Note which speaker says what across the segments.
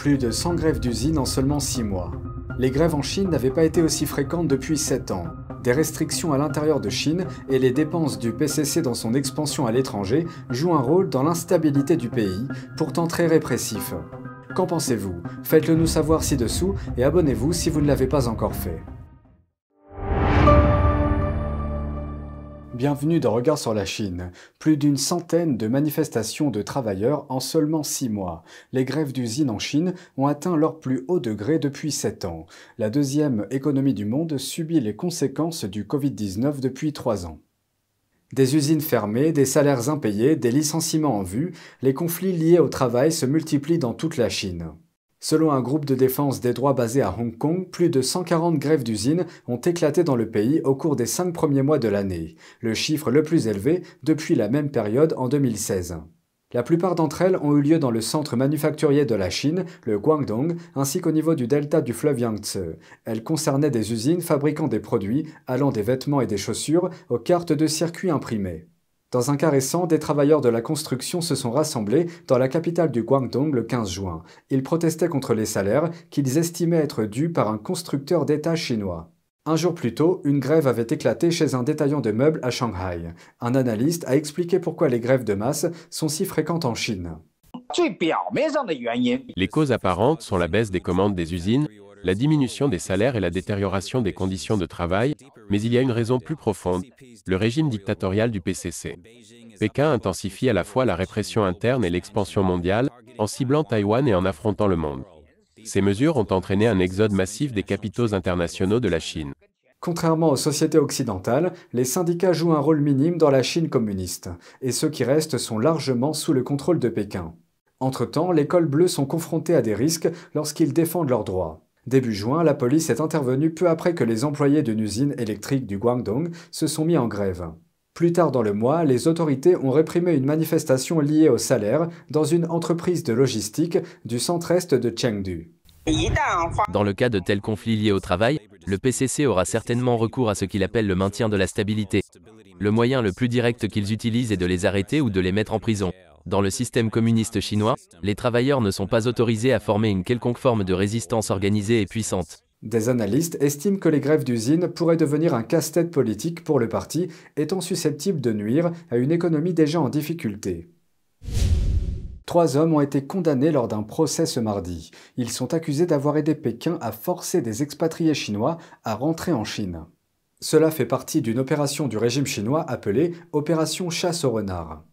Speaker 1: Plus de 100 grèves d'usine en seulement 6 mois. Les grèves en Chine n'avaient pas été aussi fréquentes depuis 7 ans. Des restrictions à l'intérieur de Chine et les dépenses du PCC dans son expansion à l'étranger jouent un rôle dans l'instabilité du pays, pourtant très répressif. Qu'en pensez-vous? Faites-le nous savoir ci-dessous et abonnez-vous si vous ne l'avez pas encore fait. Bienvenue dans Regard sur la Chine. Plus d'une centaine de manifestations de travailleurs en seulement six mois. Les grèves d'usines en Chine ont atteint leur plus haut degré depuis sept ans. La deuxième économie du monde subit les conséquences du Covid-19 depuis trois ans. Des usines fermées, des salaires impayés, des licenciements en vue, les conflits liés au travail se multiplient dans toute la Chine. Selon un groupe de défense des droits basé à Hong Kong, plus de 140 grèves d'usines ont éclaté dans le pays au cours des cinq premiers mois de l'année, le chiffre le plus élevé depuis la même période en 2016. La plupart d'entre elles ont eu lieu dans le centre manufacturier de la Chine, le Guangdong, ainsi qu'au niveau du delta du fleuve Yangtze. Elles concernaient des usines fabriquant des produits allant des vêtements et des chaussures aux cartes de circuit imprimées. Dans un cas récent, des travailleurs de la construction se sont rassemblés dans la capitale du Guangdong le 15 juin. Ils protestaient contre les salaires qu'ils estimaient être dus par un constructeur d'État chinois. Un jour plus tôt, une grève avait éclaté chez un détaillant de meubles à Shanghai. Un analyste a expliqué pourquoi les grèves de masse sont si fréquentes en Chine.
Speaker 2: Les causes apparentes sont la baisse des commandes des usines, la diminution des salaires et la détérioration des conditions de travail, mais il y a une raison plus profonde, le régime dictatorial du PCC. Pékin intensifie à la fois la répression interne et l'expansion mondiale, en ciblant Taïwan et en affrontant le monde. Ces mesures ont entraîné un exode massif des capitaux internationaux de la Chine.
Speaker 1: Contrairement aux sociétés occidentales, les syndicats jouent un rôle minime dans la Chine communiste, et ceux qui restent sont largement sous le contrôle de Pékin. Entre-temps, les cols bleus sont confrontés à des risques lorsqu'ils défendent leurs droits. Début juin, la police est intervenue peu après que les employés d'une usine électrique du Guangdong se sont mis en grève. Plus tard dans le mois, les autorités ont réprimé une manifestation liée au salaire dans une entreprise de logistique du centre-est de Chengdu.
Speaker 3: Dans le cas de tels conflits liés au travail, le PCC aura certainement recours à ce qu'il appelle le maintien de la stabilité. Le moyen le plus direct qu'ils utilisent est de les arrêter ou de les mettre en prison. Dans le système communiste chinois, les travailleurs ne sont pas autorisés à former une quelconque forme de résistance organisée et puissante.
Speaker 1: Des analystes estiment que les grèves d'usines pourraient devenir un casse-tête politique pour le parti, étant susceptible de nuire à une économie déjà en difficulté. Trois hommes ont été condamnés lors d'un procès ce mardi. Ils sont accusés d'avoir aidé Pékin à forcer des expatriés chinois à rentrer en Chine. Cela fait partie d'une opération du régime chinois appelée Opération chasse au renard.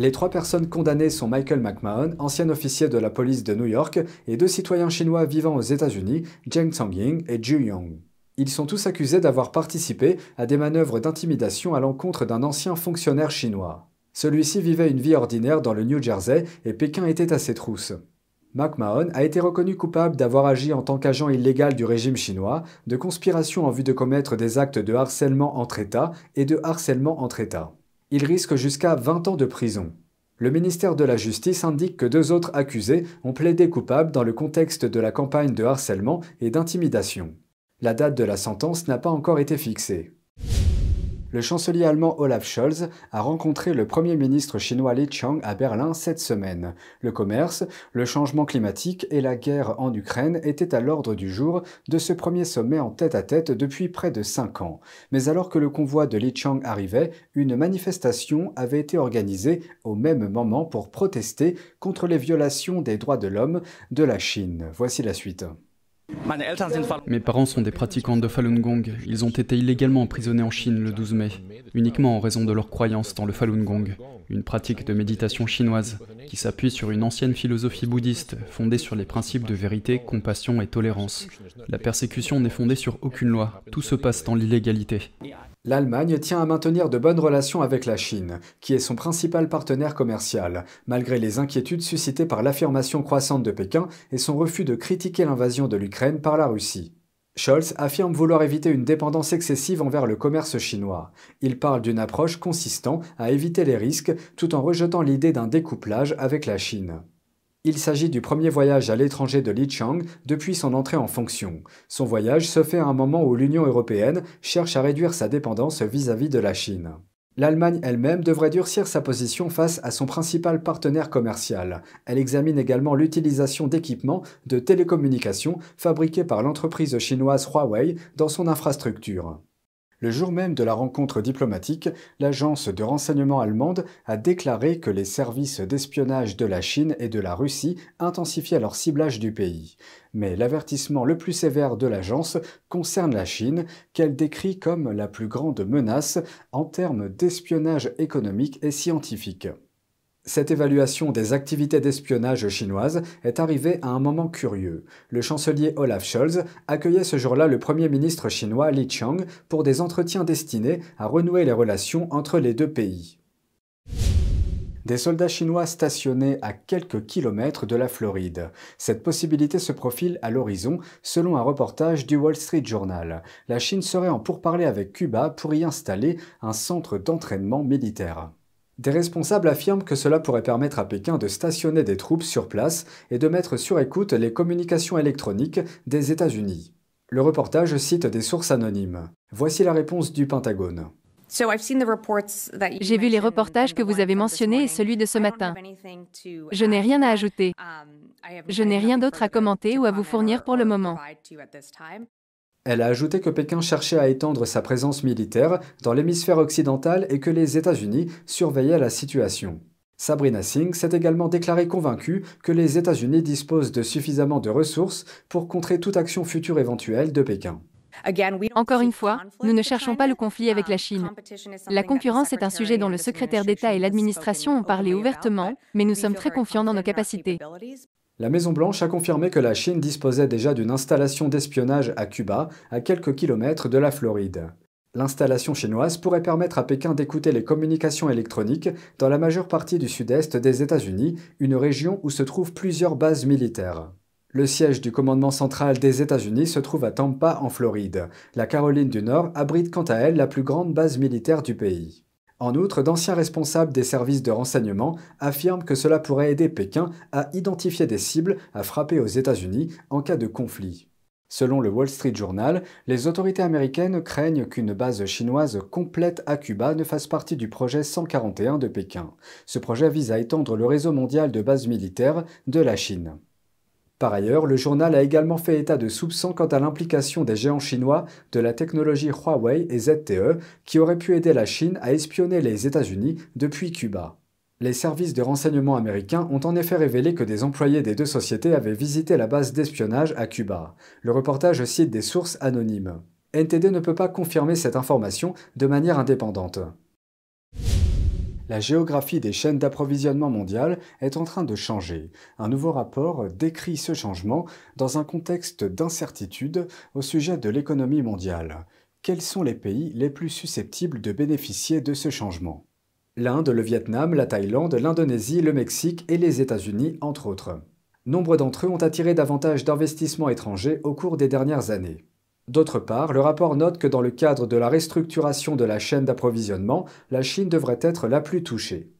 Speaker 1: Les trois personnes condamnées sont Michael McMahon, ancien officier de la police de New York, et deux citoyens chinois vivant aux États-Unis, Zheng Songying et Zhu Yong. Ils sont tous accusés d'avoir participé à des manœuvres d'intimidation à l'encontre d'un ancien fonctionnaire chinois. Celui-ci vivait une vie ordinaire dans le New Jersey et Pékin était à ses trousses. McMahon a été reconnu coupable d'avoir agi en tant qu'agent illégal du régime chinois, de conspiration en vue de commettre des actes de harcèlement entre États et de harcèlement entre États. Il risque jusqu'à 20 ans de prison. Le ministère de la Justice indique que deux autres accusés ont plaidé coupables dans le contexte de la campagne de harcèlement et d'intimidation. La date de la sentence n'a pas encore été fixée le chancelier allemand Olaf Scholz a rencontré le Premier ministre chinois Li Qiang à Berlin cette semaine. Le commerce, le changement climatique et la guerre en Ukraine étaient à l'ordre du jour de ce premier sommet en tête-à-tête depuis près de cinq ans. Mais alors que le convoi de Li Qiang arrivait, une manifestation avait été organisée au même moment pour protester contre les violations des droits de l'homme de la Chine. Voici la suite.
Speaker 4: Mes parents sont des pratiquants de Falun Gong. Ils ont été illégalement emprisonnés en Chine le 12 mai, uniquement en raison de leur croyance dans le Falun Gong, une pratique de méditation chinoise qui s'appuie sur une ancienne philosophie bouddhiste fondée sur les principes de vérité, compassion et tolérance. La persécution n'est fondée sur aucune loi, tout se passe dans l'illégalité.
Speaker 1: L'Allemagne tient à maintenir de bonnes relations avec la Chine, qui est son principal partenaire commercial, malgré les inquiétudes suscitées par l'affirmation croissante de Pékin et son refus de critiquer l'invasion de l'Ukraine par la Russie. Scholz affirme vouloir éviter une dépendance excessive envers le commerce chinois. Il parle d'une approche consistant à éviter les risques tout en rejetant l'idée d'un découplage avec la Chine. Il s'agit du premier voyage à l'étranger de Li Chang depuis son entrée en fonction. Son voyage se fait à un moment où l'Union européenne cherche à réduire sa dépendance vis-à-vis de la Chine. L'Allemagne elle-même devrait durcir sa position face à son principal partenaire commercial. Elle examine également l'utilisation d'équipements de télécommunications fabriqués par l'entreprise chinoise Huawei dans son infrastructure. Le jour même de la rencontre diplomatique, l'agence de renseignement allemande a déclaré que les services d'espionnage de la Chine et de la Russie intensifiaient leur ciblage du pays. Mais l'avertissement le plus sévère de l'agence concerne la Chine, qu'elle décrit comme la plus grande menace en termes d'espionnage économique et scientifique. Cette évaluation des activités d'espionnage chinoises est arrivée à un moment curieux. Le chancelier Olaf Scholz accueillait ce jour-là le Premier ministre chinois Li Qiang pour des entretiens destinés à renouer les relations entre les deux pays. Des soldats chinois stationnés à quelques kilomètres de la Floride. Cette possibilité se profile à l'horizon, selon un reportage du Wall Street Journal. La Chine serait en pourparlers avec Cuba pour y installer un centre d'entraînement militaire. Des responsables affirment que cela pourrait permettre à Pékin de stationner des troupes sur place et de mettre sur écoute les communications électroniques des États-Unis. Le reportage cite des sources anonymes. Voici la réponse du Pentagone.
Speaker 5: J'ai vu les reportages que vous avez mentionnés et celui de ce matin. Je n'ai rien à ajouter. Je n'ai rien d'autre à commenter ou à vous fournir pour le moment.
Speaker 1: Elle a ajouté que Pékin cherchait à étendre sa présence militaire dans l'hémisphère occidental et que les États-Unis surveillaient la situation. Sabrina Singh s'est également déclarée convaincue que les États-Unis disposent de suffisamment de ressources pour contrer toute action future éventuelle de Pékin.
Speaker 5: Encore une fois, nous ne cherchons pas le conflit avec la Chine. La concurrence est un sujet dont le secrétaire d'État et l'administration ont parlé ouvertement, mais nous sommes très confiants dans nos capacités.
Speaker 1: La Maison-Blanche a confirmé que la Chine disposait déjà d'une installation d'espionnage à Cuba, à quelques kilomètres de la Floride. L'installation chinoise pourrait permettre à Pékin d'écouter les communications électroniques dans la majeure partie du sud-est des États-Unis, une région où se trouvent plusieurs bases militaires. Le siège du commandement central des États-Unis se trouve à Tampa, en Floride. La Caroline du Nord abrite quant à elle la plus grande base militaire du pays. En outre, d'anciens responsables des services de renseignement affirment que cela pourrait aider Pékin à identifier des cibles à frapper aux États-Unis en cas de conflit. Selon le Wall Street Journal, les autorités américaines craignent qu'une base chinoise complète à Cuba ne fasse partie du projet 141 de Pékin. Ce projet vise à étendre le réseau mondial de bases militaires de la Chine. Par ailleurs, le journal a également fait état de soupçons quant à l'implication des géants chinois de la technologie Huawei et ZTE qui auraient pu aider la Chine à espionner les États-Unis depuis Cuba. Les services de renseignement américains ont en effet révélé que des employés des deux sociétés avaient visité la base d'espionnage à Cuba. Le reportage cite des sources anonymes. NTD ne peut pas confirmer cette information de manière indépendante la géographie des chaînes d'approvisionnement mondiales est en train de changer. Un nouveau rapport décrit ce changement dans un contexte d'incertitude au sujet de l'économie mondiale. Quels sont les pays les plus susceptibles de bénéficier de ce changement? L'Inde, le Vietnam, la Thaïlande, l'Indonésie, le Mexique et les États-Unis, entre autres. Nombre d'entre eux ont attiré davantage d'investissements étrangers au cours des dernières années. D'autre part, le rapport note que dans le cadre de la restructuration de la chaîne d'approvisionnement, la Chine devrait être la plus touchée.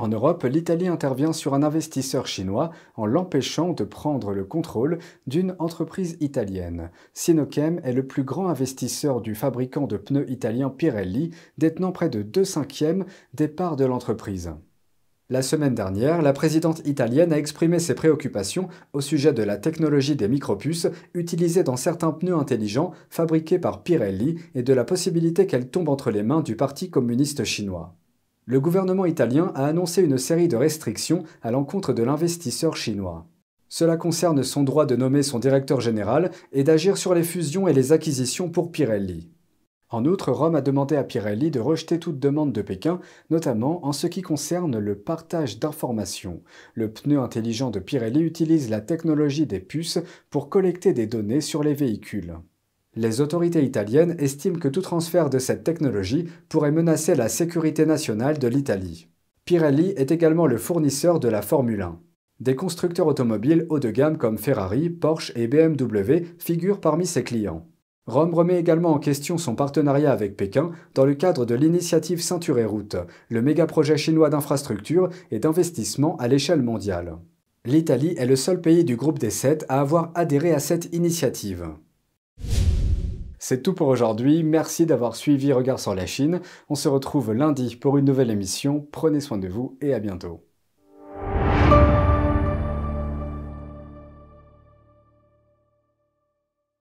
Speaker 1: En Europe, l'Italie intervient sur un investisseur chinois en l'empêchant de prendre le contrôle d'une entreprise italienne. Sinochem est le plus grand investisseur du fabricant de pneus italien Pirelli, détenant près de 2 cinquièmes des parts de l'entreprise. La semaine dernière, la présidente italienne a exprimé ses préoccupations au sujet de la technologie des micropuces utilisées dans certains pneus intelligents fabriqués par Pirelli et de la possibilité qu'elle tombe entre les mains du Parti communiste chinois. Le gouvernement italien a annoncé une série de restrictions à l'encontre de l'investisseur chinois. Cela concerne son droit de nommer son directeur général et d'agir sur les fusions et les acquisitions pour Pirelli. En outre, Rome a demandé à Pirelli de rejeter toute demande de Pékin, notamment en ce qui concerne le partage d'informations. Le pneu intelligent de Pirelli utilise la technologie des puces pour collecter des données sur les véhicules. Les autorités italiennes estiment que tout transfert de cette technologie pourrait menacer la sécurité nationale de l'Italie. Pirelli est également le fournisseur de la Formule 1. Des constructeurs automobiles haut de gamme comme Ferrari, Porsche et BMW figurent parmi ses clients. Rome remet également en question son partenariat avec Pékin dans le cadre de l'initiative Ceinture et Route, le méga-projet chinois d'infrastructure et d'investissement à l'échelle mondiale. L'Italie est le seul pays du groupe des sept à avoir adhéré à cette initiative. C'est tout pour aujourd'hui, merci d'avoir suivi Regard sur la Chine. On se retrouve lundi pour une nouvelle émission, prenez soin de vous et à bientôt.